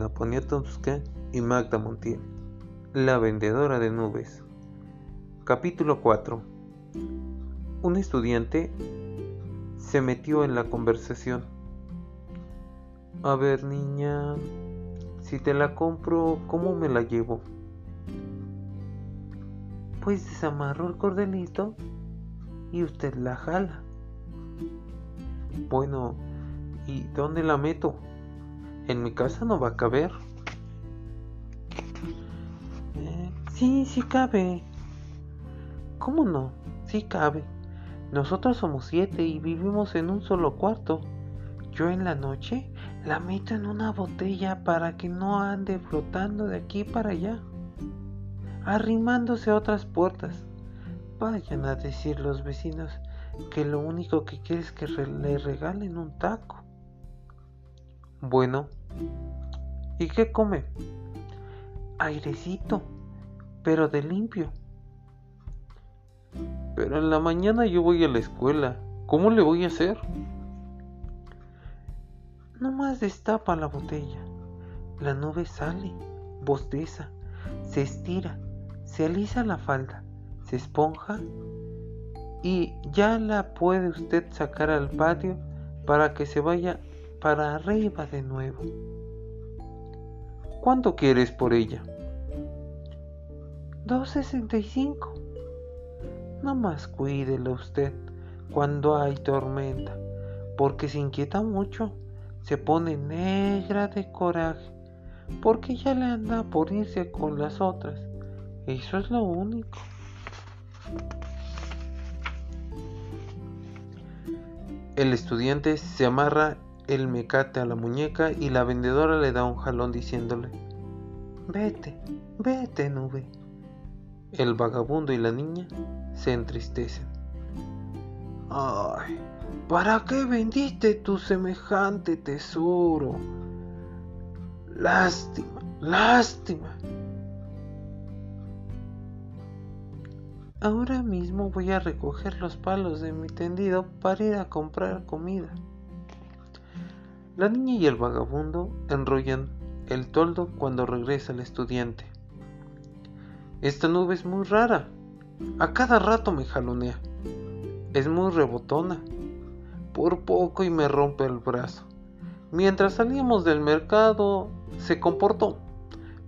Elena Poniatowska y Magda Montiel, la vendedora de nubes. Capítulo 4 Un estudiante se metió en la conversación. A ver, niña, si te la compro, ¿cómo me la llevo? Pues desamarro el cordelito y usted la jala. Bueno, ¿y dónde la meto? En mi casa no va a caber. Eh, sí, sí cabe. ¿Cómo no? Sí cabe. Nosotros somos siete y vivimos en un solo cuarto. Yo en la noche la meto en una botella para que no ande flotando de aquí para allá, arrimándose a otras puertas. Vayan a decir los vecinos que lo único que quiere es que le regalen un taco. Bueno, ¿y qué come? Airecito, pero de limpio. Pero en la mañana yo voy a la escuela. ¿Cómo le voy a hacer? Nomás destapa la botella. La nube sale, bosteza, se estira, se alisa la falda, se esponja y ya la puede usted sacar al patio para que se vaya para arriba de nuevo. ¿Cuánto quieres por ella? 2.65. No más cuídelo usted cuando hay tormenta, porque se inquieta mucho, se pone negra de coraje, porque ya le anda por irse con las otras. Eso es lo único. El estudiante se amarra el mecate a la muñeca y la vendedora le da un jalón diciéndole, Vete, vete, nube. El vagabundo y la niña se entristecen. Ay, ¿para qué vendiste tu semejante tesoro? Lástima, lástima. Ahora mismo voy a recoger los palos de mi tendido para ir a comprar comida. La niña y el vagabundo enrollan el toldo cuando regresa el estudiante. Esta nube es muy rara. A cada rato me jalonea. Es muy rebotona. Por poco y me rompe el brazo. Mientras salíamos del mercado se comportó.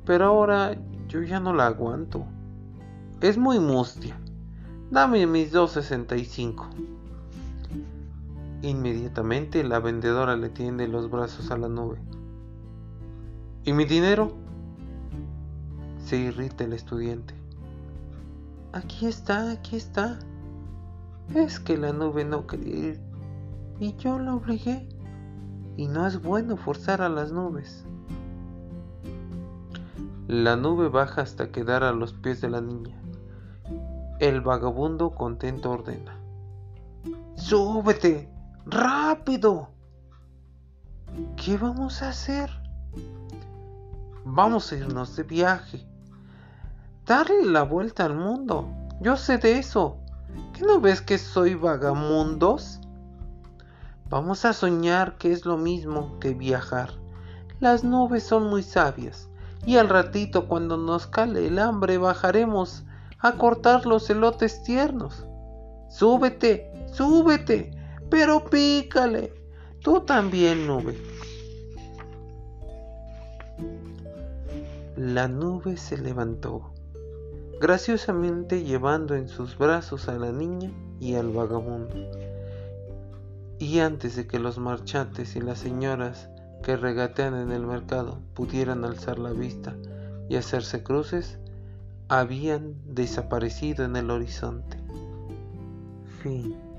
Pero ahora yo ya no la aguanto. Es muy mustia. Dame mis 2.65. Inmediatamente la vendedora le tiende los brazos a la nube. ¿Y mi dinero? Se irrita el estudiante. Aquí está, aquí está. Es que la nube no quería ir y yo la obligué. Y no es bueno forzar a las nubes. La nube baja hasta quedar a los pies de la niña. El vagabundo contento ordena. ¡Súbete! ¡Rápido! ¿Qué vamos a hacer? Vamos a irnos de viaje. Darle la vuelta al mundo. Yo sé de eso. ¿Qué no ves que soy vagamundos? Vamos a soñar que es lo mismo que viajar. Las nubes son muy sabias. Y al ratito cuando nos cale el hambre bajaremos a cortar los elotes tiernos. Súbete, súbete pero pícale. Tú también, nube. La nube se levantó, graciosamente llevando en sus brazos a la niña y al vagabundo. Y antes de que los marchantes y las señoras que regatean en el mercado pudieran alzar la vista y hacerse cruces, habían desaparecido en el horizonte. Fin.